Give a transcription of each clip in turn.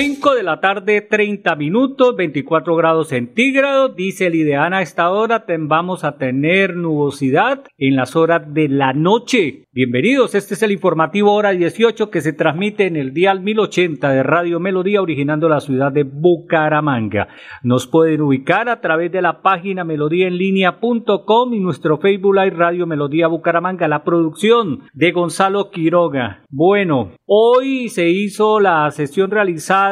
5 de la tarde, 30 minutos, 24 grados centígrados. Dice el Ideana a esta hora vamos a tener nubosidad en las horas de la noche. Bienvenidos, este es el informativo hora 18 que se transmite en el dial 1080 de Radio Melodía originando la ciudad de Bucaramanga. Nos pueden ubicar a través de la página melodíaenlínea.com y nuestro Facebook Live Radio Melodía Bucaramanga, la producción de Gonzalo Quiroga. Bueno, hoy se hizo la sesión realizada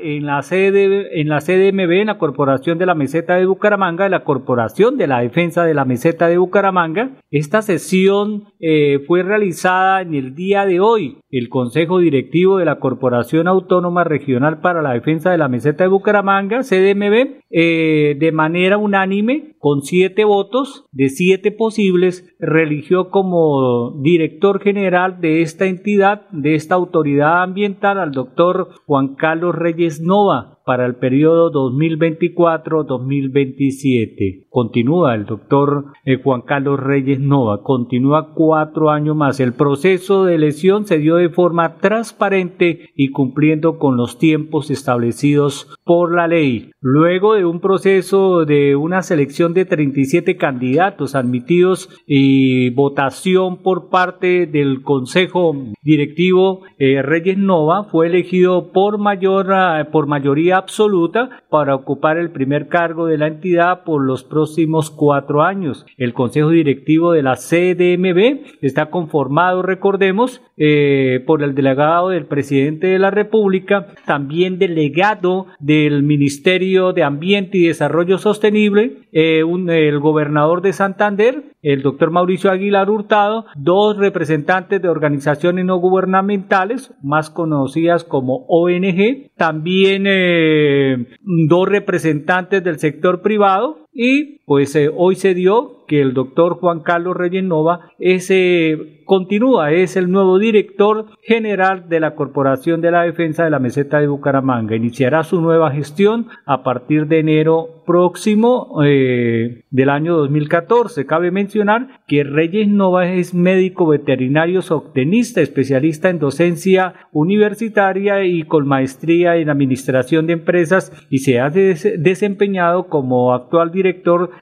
en la sede en la CDMB, en la Corporación de la Meseta de Bucaramanga, de la Corporación de la Defensa de la Meseta de Bucaramanga. Esta sesión eh, fue realizada en el día de hoy. El Consejo Directivo de la Corporación Autónoma Regional para la Defensa de la Meseta de Bucaramanga, CDMB, eh, de manera unánime, con siete votos de siete posibles, religió como director general de esta entidad, de esta autoridad ambiental, al doctor Juan Carlos Reyes Nova, para el periodo 2024-2027. Continúa el doctor eh, Juan Carlos Reyes Nova, continúa cuatro años más. El proceso de elección se dio de forma transparente y cumpliendo con los tiempos establecidos por la ley. Luego de un proceso de una selección de 37 candidatos admitidos y votación por parte del Consejo Directivo eh, Reyes Nova, fue elegido por, mayor, ah, por mayoría absoluta para ocupar el primer cargo de la entidad por los próximos cuatro años. El Consejo Directivo de la CDMB está conformado, recordemos, eh, por el delegado del presidente de la República, también delegado del Ministerio de Ambiente y Desarrollo Sostenible, eh, el gobernador de Santander, el doctor Mauricio Aguilar Hurtado, dos representantes de organizaciones no gubernamentales, más conocidas como ONG, también eh, dos representantes del sector privado y pues eh, hoy se dio que el doctor Juan Carlos Reyes Nova ese, continúa, es el nuevo director general de la Corporación de la Defensa de la Meseta de Bucaramanga. Iniciará su nueva gestión a partir de enero próximo eh, del año 2014. Cabe mencionar que Reyes Nova es médico veterinario soctenista, especialista en docencia universitaria y con maestría en administración de empresas y se ha desempeñado como actual director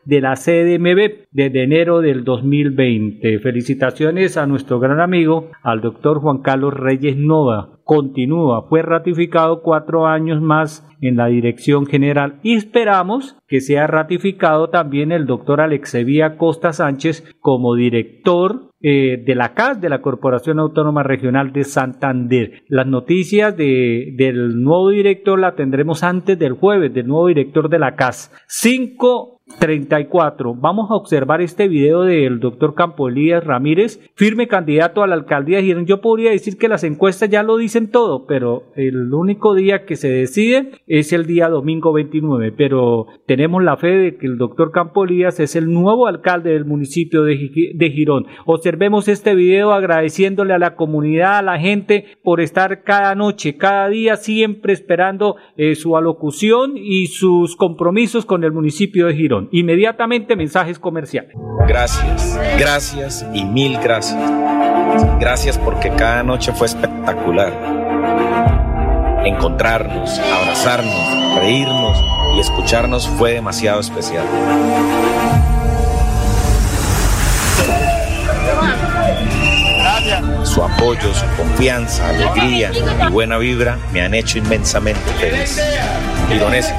de la CDMB desde enero del 2020. Felicitaciones a nuestro gran amigo, al doctor Juan Carlos Reyes Nova. Continúa, fue ratificado cuatro años más en la dirección general y esperamos que sea ratificado también el doctor Alexevía Costa Sánchez como director eh, de la CAS, de la Corporación Autónoma Regional de Santander. Las noticias de, del nuevo director la tendremos antes del jueves, del nuevo director de la CAS. Cinco 34. Vamos a observar este video del doctor Campo Elías Ramírez, firme candidato a la alcaldía de Girón. Yo podría decir que las encuestas ya lo dicen todo, pero el único día que se decide es el día domingo 29. Pero tenemos la fe de que el doctor Campo Elías es el nuevo alcalde del municipio de, Girón. Observemos este video agradeciéndole a la comunidad, a la gente por estar cada noche, cada día, siempre esperando eh, su alocución y sus compromisos con el municipio de Girón. Inmediatamente mensajes comerciales. Gracias, gracias y mil gracias. Gracias porque cada noche fue espectacular. Encontrarnos, abrazarnos, reírnos y escucharnos fue demasiado especial. Su apoyo, su confianza, alegría y buena vibra me han hecho inmensamente feliz. Gironeses,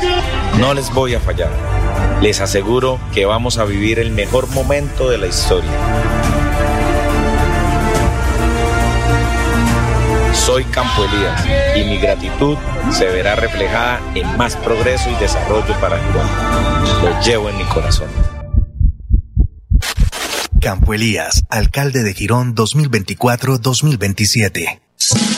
no les voy a fallar. Les aseguro que vamos a vivir el mejor momento de la historia. Soy Campo Elías y mi gratitud se verá reflejada en más progreso y desarrollo para Girón. Lo llevo en mi corazón. Campo Elías, alcalde de Girón 2024-2027.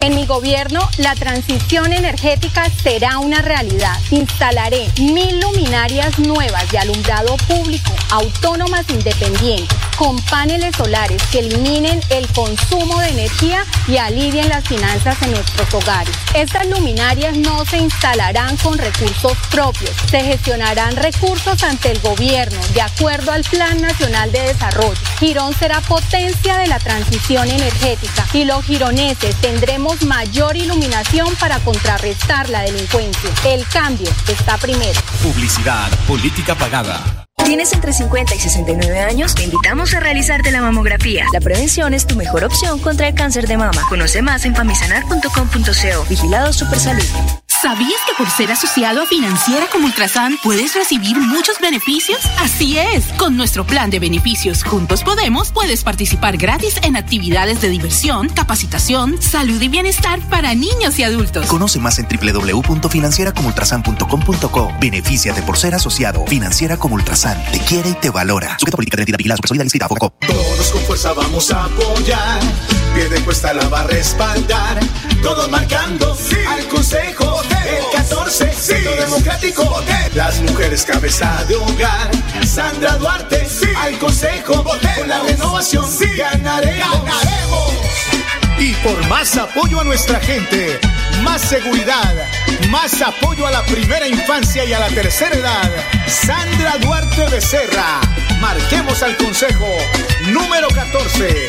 En mi gobierno, la transición energética será una realidad. Instalaré mil luminarias nuevas de alumbrado público, autónomas independientes, con paneles solares que eliminen el consumo de energía y alivien las finanzas en nuestros hogares. Estas luminarias no se instalarán con recursos propios, se gestionarán recursos ante el gobierno de acuerdo al Plan Nacional de Desarrollo. Girón será potencia de la transición energética y los gironeses tendremos mayor iluminación para contrarrestar la delincuencia. El cambio está primero. Publicidad, política pagada. ¿Tienes entre 50 y 69 años? Te invitamos a realizarte la mamografía. La prevención es tu mejor opción contra el cáncer de mama. Conoce más en famisanar.com.co. Vigilado Supersalud. ¿Sabías que por ser asociado a Financiera como Ultrasan puedes recibir muchos beneficios? Así es, con nuestro plan de beneficios Juntos Podemos puedes participar gratis en actividades de diversión, capacitación, salud y bienestar para niños y adultos. Conoce más en www.financieracomultrasan.com.co. Benefíciate por ser asociado. Financiera como Ultrasan te quiere y te valora. Sujeta política de identidad vigilada supersolidaria Todos con fuerza vamos a apoyar. Pie de cuesta la va a respaldar. Todos marcando al consejo. El 14, Centro Democrático. Las mujeres cabeza de hogar. Sandra Duarte al consejo. Con la renovación ganaremos. ganaremos. Y por más apoyo a nuestra gente, más seguridad, más apoyo a la primera infancia y a la tercera edad. Sandra Duarte Becerra. Marquemos al Consejo número 14,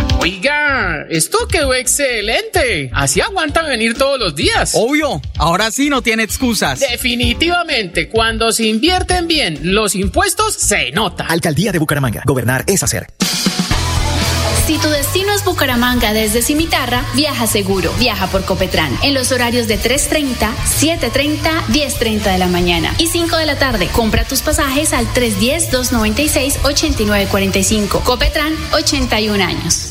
Oiga, esto quedó excelente. Así aguanta venir todos los días. Obvio, ahora sí no tiene excusas. Definitivamente, cuando se invierten bien los impuestos, se nota. Alcaldía de Bucaramanga. Gobernar es hacer. Si tu destino es Bucaramanga desde Cimitarra, viaja seguro. Viaja por Copetrán en los horarios de 3.30, 7.30, 10.30 de la mañana y 5 de la tarde. Compra tus pasajes al 310-296-8945. Copetrán, 81 años.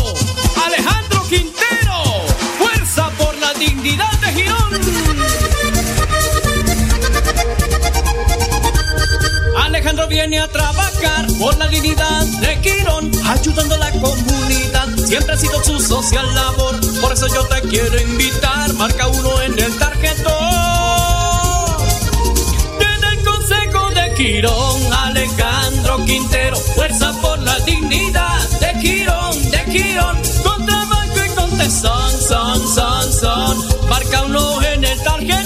ayudando a la comunidad. Siempre ha sido su social labor, por eso yo te quiero invitar. Marca uno en el tarjetón. Desde el Consejo de Quirón, Alejandro Quintero, fuerza por la dignidad. De Quirón, de Quirón, con trabajo y con tesón, son, son, son. Marca uno en el tarjetón.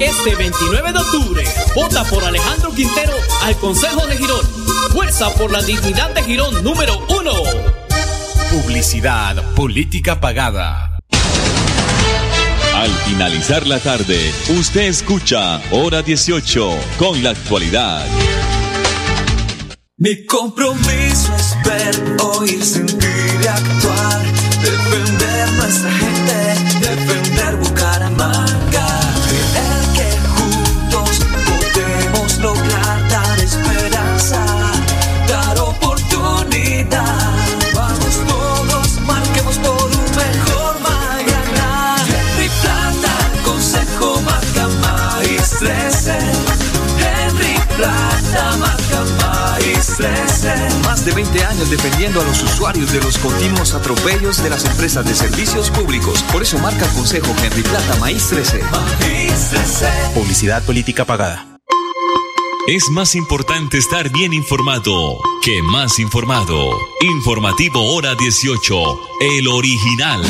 Este 29 de octubre, vota por Alejandro Quintero al Consejo de Girón. Fuerza por la dignidad de Girón número uno. Publicidad, política pagada. Al finalizar la tarde, usted escucha Hora 18 con la actualidad. Mi compromiso es ver, oír, sentir y actuar. Defender nuestra gente, defender Bucaramanga. Creer de 20 años defendiendo a los usuarios de los continuos atropellos de las empresas de servicios públicos. Por eso marca el Consejo Henry Plata Maíz 13. Maíz 13. Publicidad política pagada. Es más importante estar bien informado que más informado. Informativo Hora 18, el original.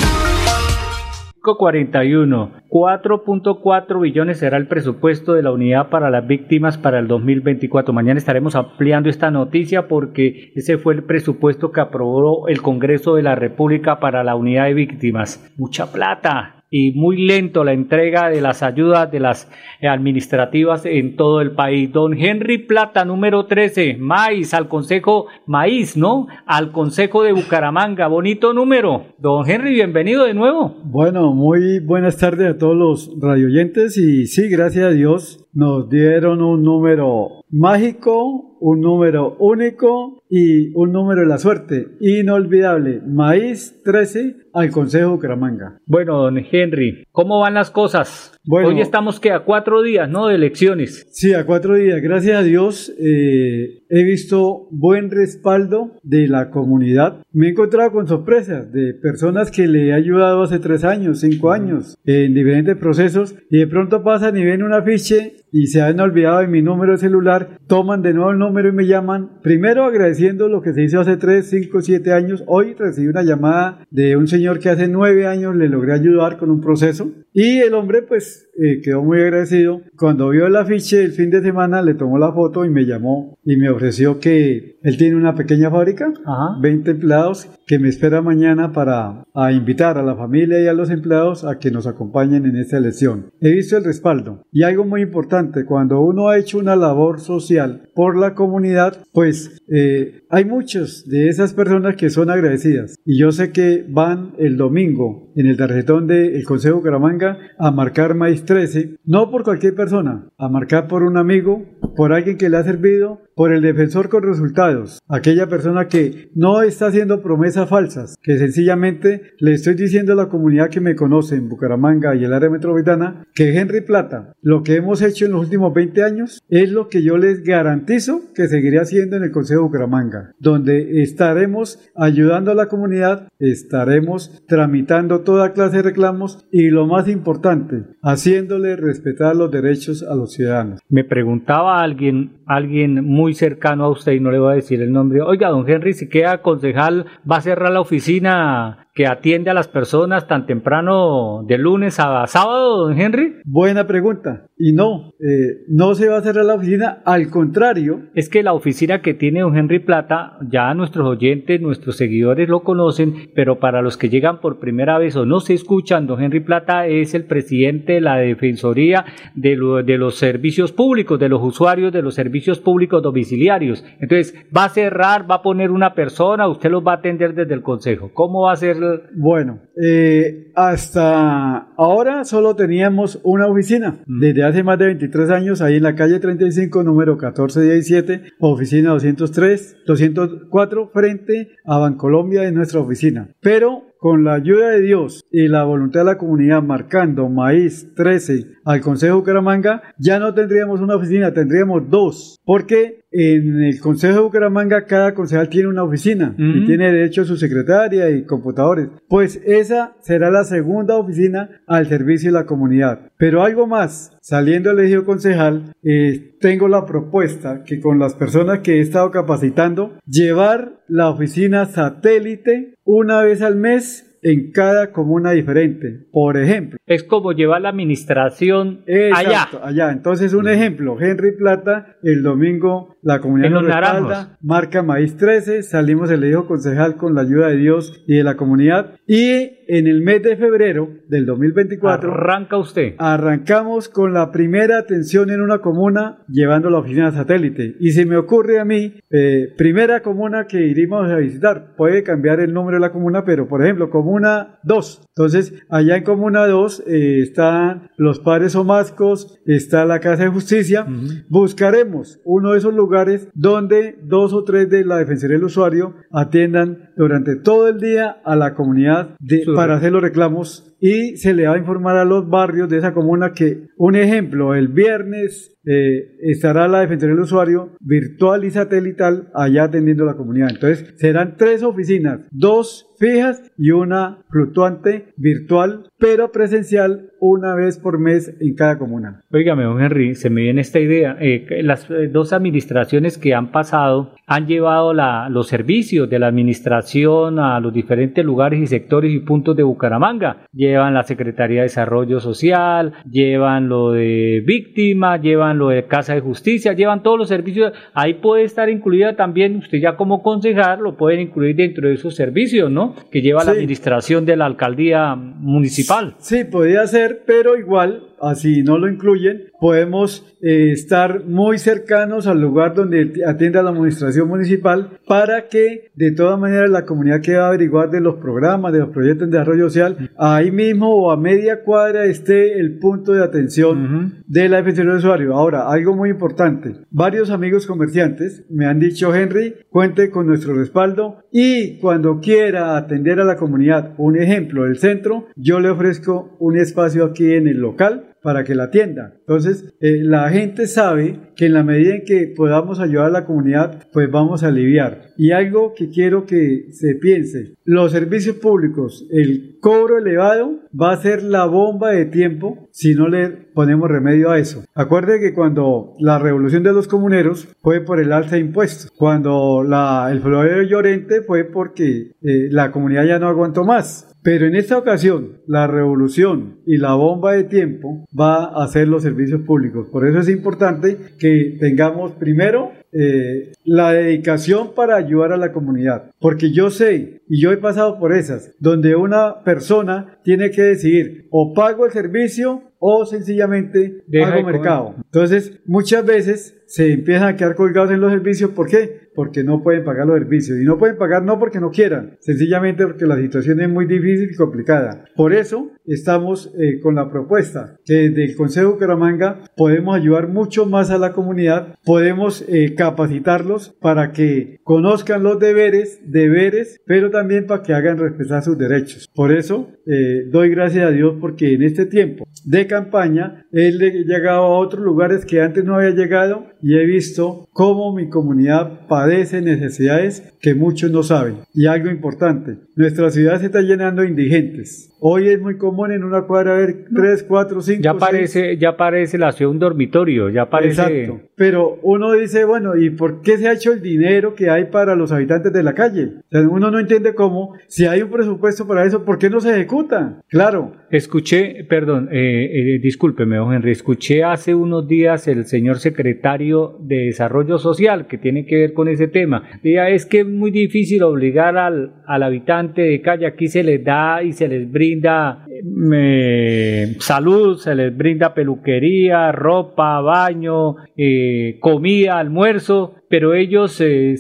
41. 4.4 billones será el presupuesto de la unidad para las víctimas para el 2024. Mañana estaremos ampliando esta noticia porque ese fue el presupuesto que aprobó el Congreso de la República para la unidad de víctimas. Mucha plata y muy lento la entrega de las ayudas de las administrativas en todo el país. Don Henry Plata, número 13, Maíz, al Consejo, Maíz, ¿no? Al Consejo de Bucaramanga, bonito número. Don Henry, bienvenido de nuevo. Bueno, muy buenas tardes a todos los radioyentes y sí, gracias a Dios nos dieron un número mágico, un número único y un número de la suerte. Inolvidable. Maíz 13 al Consejo Bucaramanga. Bueno, don Henry, ¿cómo van las cosas? Bueno, Hoy estamos que a cuatro días, ¿no? De elecciones. Sí, a cuatro días. Gracias a Dios eh, he visto buen respaldo de la comunidad. Me he encontrado con sorpresas de personas que le he ayudado hace tres años, cinco años, en diferentes procesos y de pronto pasan y ven un afiche y se han olvidado de mi número de celular, toman de nuevo el número y me llaman, primero agradeciendo lo que se hizo hace 3, 5, 7 años. Hoy recibí una llamada de un señor que hace 9 años le logré ayudar con un proceso y el hombre pues eh, quedó muy agradecido. Cuando vio el afiche el fin de semana le tomó la foto y me llamó y me ofreció que él tiene una pequeña fábrica, 20 empleados, que me espera mañana para a invitar a la familia y a los empleados a que nos acompañen en esta elección. He visto el respaldo y algo muy importante, cuando uno ha hecho una labor social por la comunidad, pues eh, hay muchas de esas personas que son agradecidas. Y yo sé que van el domingo en el tarjetón del Consejo Caramanga a marcar maíz 13, no por cualquier persona, a marcar por un amigo, por alguien que le ha servido, por el defensor con resultados, aquella persona que no está haciendo promesas falsas, que sencillamente le estoy diciendo a la comunidad que me conoce en Bucaramanga y el área metropolitana que Henry Plata, lo que hemos hecho en los últimos 20 años es lo que yo les garantizo que seguiré haciendo en el Consejo de Bucaramanga, donde estaremos ayudando a la comunidad, estaremos tramitando toda clase de reclamos y lo más importante, haciéndole respetar los derechos a los ciudadanos. Me preguntaba alguien, alguien muy cercano a usted y no le voy a decir el nombre. Oiga, don Henry, si queda concejal, va a cerrar la oficina que atiende a las personas tan temprano de lunes a sábado, don Henry? Buena pregunta. Y no, eh, no se va a cerrar la oficina, al contrario. Es que la oficina que tiene don Henry Plata, ya nuestros oyentes, nuestros seguidores lo conocen, pero para los que llegan por primera vez o no se escuchan, don Henry Plata es el presidente de la Defensoría de, lo, de los Servicios Públicos, de los usuarios de los servicios públicos domiciliarios. Entonces, va a cerrar, va a poner una persona, usted los va a atender desde el Consejo. ¿Cómo va a ser bueno, eh, hasta ahora solo teníamos una oficina. Desde hace más de 23 años, ahí en la calle 35, número 1417, oficina 203, 204, frente a Bancolombia en nuestra oficina. Pero con la ayuda de Dios y la voluntad de la comunidad marcando maíz 13 al Consejo Bucaramanga, ya no tendríamos una oficina, tendríamos dos, porque en el Consejo de Bucaramanga cada concejal tiene una oficina y tiene derecho a su secretaria y computadores. Pues esa será la segunda oficina al servicio de la comunidad. Pero algo más, saliendo elegido concejal, eh, tengo la propuesta que con las personas que he estado capacitando, llevar la oficina satélite una vez al mes en cada comuna diferente. Por ejemplo. Es como llevar la administración Exacto, allá. allá. Entonces, un ejemplo, Henry Plata, el domingo la comunidad nos respalda, marca Maíz 13, salimos el hijo concejal con la ayuda de Dios y de la comunidad. Y en el mes de febrero del 2024. Arranca usted. Arrancamos con la primera atención en una comuna llevando la oficina satélite. Y se me ocurre a mí, eh, primera comuna que iríamos a visitar, puede cambiar el nombre de la comuna, pero por ejemplo, comuna 2. Entonces, allá en comuna 2 eh, están los padres omascos, está la Casa de Justicia. Buscaremos uno de esos lugares donde dos o tres de la Defensoría del Usuario atiendan durante todo el día a la comunidad de, para hacer los reclamos y se le va a informar a los barrios de esa comuna que, un ejemplo, el viernes eh, estará la Defensoría del Usuario virtual y satelital allá atendiendo la comunidad. Entonces serán tres oficinas, dos fijas y una fluctuante virtual, pero presencial una vez por mes en cada comuna. Óigame, don Henry, se me viene esta idea. Eh, las eh, dos administraciones que han pasado han llevado la, los servicios de la administración a los diferentes lugares y sectores y puntos de Bucaramanga. Llevan la Secretaría de Desarrollo Social, llevan lo de víctimas, llevan lo de Casa de Justicia, llevan todos los servicios. Ahí puede estar incluida también, usted ya como concejal lo pueden incluir dentro de esos servicios, ¿no? Que lleva la administración de la alcaldía municipal. Sí, podría ser, pero igual así no lo incluyen, podemos eh, estar muy cercanos al lugar donde atienda la administración municipal para que de todas maneras la comunidad que va a averiguar de los programas, de los proyectos de desarrollo social, ahí mismo o a media cuadra esté el punto de atención de la defensa del usuario. Ahora, algo muy importante, varios amigos comerciantes me han dicho, Henry, cuente con nuestro respaldo y cuando quiera atender a la comunidad, un ejemplo, el centro, yo le ofrezco un espacio aquí en el local para que la atienda. Entonces, eh, la gente sabe que en la medida en que podamos ayudar a la comunidad, pues vamos a aliviar. Y algo que quiero que se piense, los servicios públicos, el cobro elevado va a ser la bomba de tiempo si no le ponemos remedio a eso. Acuerde que cuando la revolución de los comuneros fue por el alza de impuestos, cuando la, el florero llorente fue porque eh, la comunidad ya no aguantó más. Pero en esta ocasión, la revolución y la bomba de tiempo va a ser los servicios públicos. Por eso es importante que tengamos primero eh, la dedicación para ayudar a la comunidad. Porque yo sé, y yo he pasado por esas, donde una persona tiene que decidir o pago el servicio o sencillamente hago mercado. Entonces, muchas veces se empiezan a quedar colgados en los servicios. ¿Por qué? Porque no pueden pagar los servicios. Y no pueden pagar no porque no quieran, sencillamente porque la situación es muy difícil y complicada. Por eso estamos eh, con la propuesta que desde el Consejo de Bucaramanga podemos ayudar mucho más a la comunidad, podemos eh, capacitarlos para que conozcan los deberes, deberes, pero también para que hagan respetar sus derechos. Por eso eh, doy gracias a Dios porque en este tiempo de campaña he llegado a otros lugares que antes no había llegado y he visto cómo mi comunidad padece necesidades que muchos no saben. Y algo importante, nuestra ciudad se está llenando de indigentes. Hoy es muy común en una cuadra ver 3, 4, 5, Ya parece, ya parece la ciudad un dormitorio, ya parece... Exacto. Pero uno dice, bueno, ¿y por qué se ha hecho el dinero que hay para los habitantes de la calle? O sea, uno no entiende cómo, si hay un presupuesto para eso, ¿por qué no se ejecuta? Claro. Escuché, perdón, eh, eh, discúlpeme, don Henry, escuché hace unos días el señor secretario de Desarrollo Social que tiene que ver con ese tema. Decía, es que es muy difícil obligar al, al habitante de calle, aquí se les da y se les brinda eh, salud, se les brinda peluquería, ropa, baño, eh, comida, almuerzo, pero ellos eh,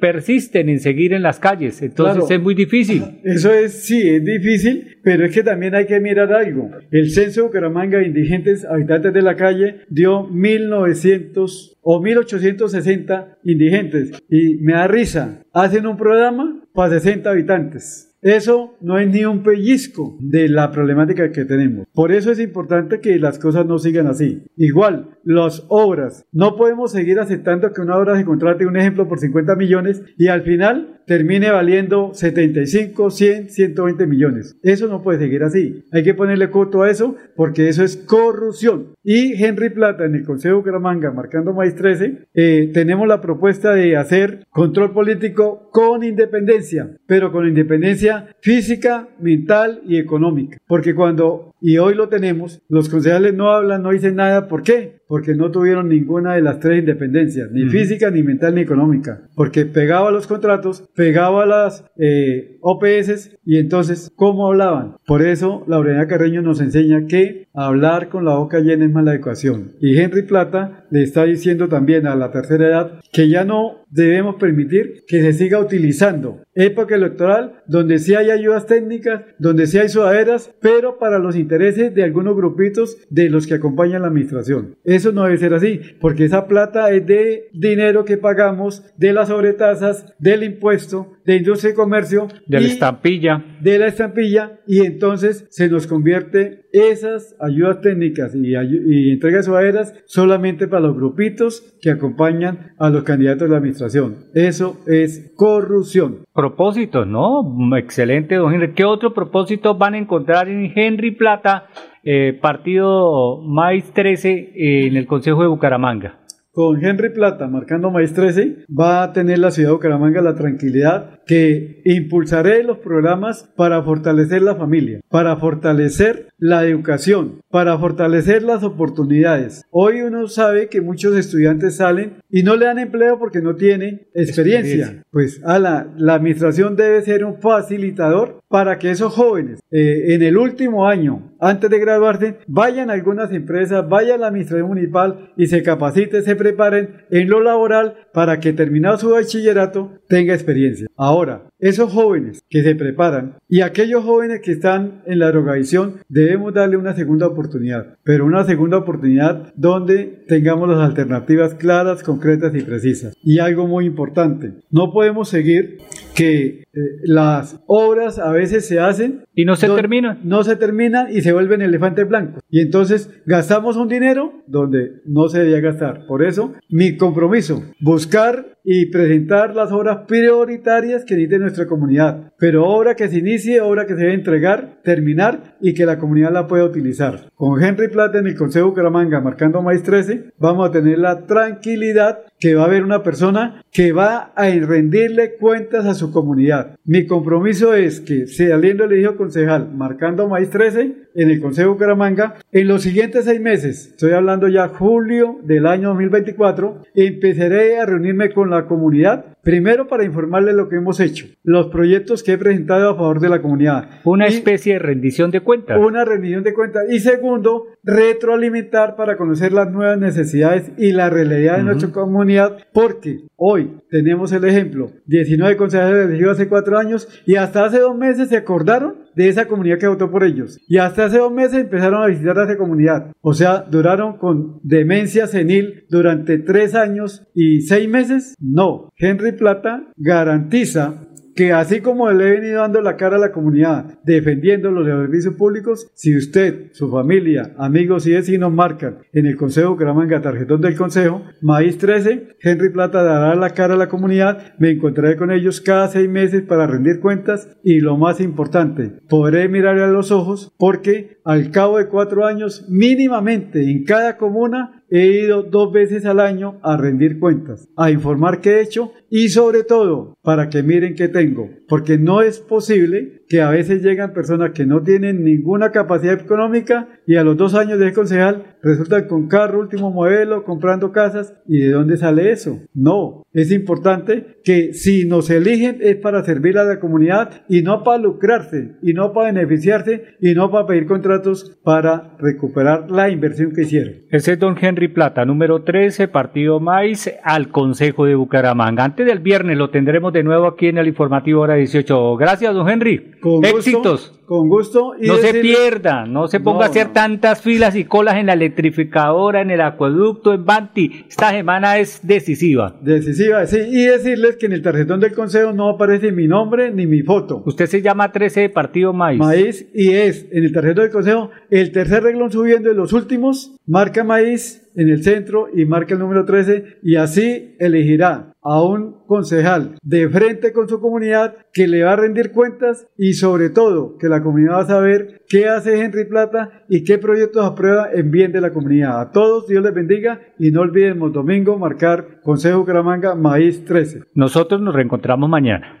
persisten en seguir en las calles, entonces es muy difícil. Eso es, sí, es difícil, pero es que también hay que mirar algo. El censo de Bucaramanga de indigentes habitantes de la calle dio 1900 o 1860 indigentes y me da risa. Hacen un programa para 60 habitantes. Eso no es ni un pellizco de la problemática que tenemos. Por eso es importante que las cosas no sigan así. Igual, las obras. No podemos seguir aceptando que una obra se contrate, un ejemplo, por 50 millones y al final termine valiendo 75, 100, 120 millones. Eso no puede seguir así. Hay que ponerle coto a eso porque eso es corrupción. Y Henry Plata en el Consejo de marcando maíz 13, eh, tenemos la propuesta de hacer control político con independencia, pero con independencia física, mental y económica. Porque cuando, y hoy lo tenemos, los concejales no hablan, no dicen nada. ¿Por qué? Porque no tuvieron ninguna de las tres independencias, ni física, ni mental, ni económica. Porque pegaba los contratos, pegaba las eh, OPS y entonces, ¿cómo hablaban? Por eso, Laureana Carreño nos enseña que hablar con la boca llena es mala educación. Y Henry Plata le está diciendo también a la tercera edad que ya no debemos permitir que se siga utilizando época electoral donde sí hay ayudas técnicas, donde sí hay sudaderas, pero para los intereses de algunos grupitos de los que acompañan la administración. Eso no debe ser así, porque esa plata es de dinero que pagamos de las sobretasas, del impuesto, de industria y comercio. De la estampilla. De la estampilla, y entonces se nos convierte esas ayudas técnicas y, y entregas sudaderas solamente para los grupitos que acompañan a los candidatos de la administración. Eso es corrupción. Propósitos, ¿no? Excelente, don Henry. ¿Qué otro propósito van a encontrar en Henry Plata, eh, partido Maíz 13 eh, en el Consejo de Bucaramanga? Con Henry Plata marcando Maíz 13, va a tener la ciudad de Bucaramanga la tranquilidad que impulsaré los programas para fortalecer la familia, para fortalecer la educación, para fortalecer las oportunidades. Hoy uno sabe que muchos estudiantes salen y no le dan empleo porque no tienen experiencia. Pues a la, la administración debe ser un facilitador para que esos jóvenes eh, en el último año, antes de graduarse, vayan a algunas empresas, vayan a la administración municipal y se capaciten, se preparen en lo laboral para que terminado su bachillerato tenga experiencia. Ahora, esos jóvenes que se preparan y aquellos jóvenes que están en la drogadicción, debemos darle una segunda oportunidad, pero una segunda oportunidad donde tengamos las alternativas claras, concretas y precisas. Y algo muy importante, no podemos seguir que las obras a veces se hacen y no se terminan. No se terminan y se vuelven elefantes blancos. Y entonces gastamos un dinero donde no se debía gastar. Por eso, mi compromiso, buscar y presentar las obras prioritarias que necesite nuestra comunidad. Pero obra que se inicie, obra que se debe entregar, terminar y que la comunidad la pueda utilizar. Con Henry Plata en el Consejo Bucaramanga marcando maíz 13, vamos a tener la tranquilidad que va a haber una persona que va a rendirle cuentas a su comunidad. Mi compromiso es que saliendo elegido concejal marcando maíz 13 en el Consejo Bucaramanga, en los siguientes seis meses, estoy hablando ya julio del año 2024, empezaré a reunirme con la comunidad, primero para informarle lo que hemos hecho, los proyectos que he presentado a favor de la comunidad. Una especie de rendición de cuentas. Una rendición de cuentas. Y segundo, retroalimentar para conocer las nuevas necesidades y la realidad de nuestra comunidad, porque hoy tenemos el ejemplo, 19 concejales elegidos hace cuatro años y hasta hace dos meses se acordaron de esa comunidad que votó por ellos. Y hasta hace dos meses empezaron a visitar a esa comunidad. O sea, duraron con demencia senil durante tres años y seis meses. No, Henry Plata garantiza que así como le he venido dando la cara a la comunidad, defendiendo los servicios públicos, si usted, su familia, amigos y vecinos marcan en el Consejo Gramanga tarjetón del Consejo, Maíz 13, Henry Plata dará la cara a la comunidad, me encontraré con ellos cada seis meses para rendir cuentas y lo más importante, podré mirarle a los ojos porque al cabo de cuatro años, mínimamente en cada comuna, he ido dos veces al año a rendir cuentas, a informar qué he hecho y sobre todo para que miren qué tengo, porque no es posible que a veces llegan personas que no tienen ninguna capacidad económica y a los dos años de concejal resultan con carro último modelo, comprando casas y de dónde sale eso. No, es importante que si nos eligen es para servir a la comunidad y no para lucrarse y no para beneficiarse y no para pedir contratos para recuperar la inversión que hicieron. Ese es don Henry Plata, número 13, Partido Maíz, al Consejo de Bucaramanga. Antes del viernes lo tendremos de nuevo aquí en el informativo hora 18. Gracias, don Henry. Con Éxitos. Con gusto. no se pierda, no se ponga a hacer tantas filas y colas en la electrificadora, en el acueducto, en Banti. Esta semana es decisiva. Decisiva, sí. Y decirles que en el tarjetón del consejo no aparece mi nombre ni mi foto. Usted se llama 13 de Partido Maíz. Maíz y es en el tarjetón del consejo el tercer reglón subiendo de los últimos, marca Maíz en el centro y marca el número 13 y así elegirá a un concejal de frente con su comunidad que le va a rendir cuentas y sobre todo que la comunidad va a saber qué hace Henry Plata y qué proyectos aprueba en bien de la comunidad. A todos Dios les bendiga y no olvidemos domingo marcar Consejo Caramanga Maíz 13. Nosotros nos reencontramos mañana.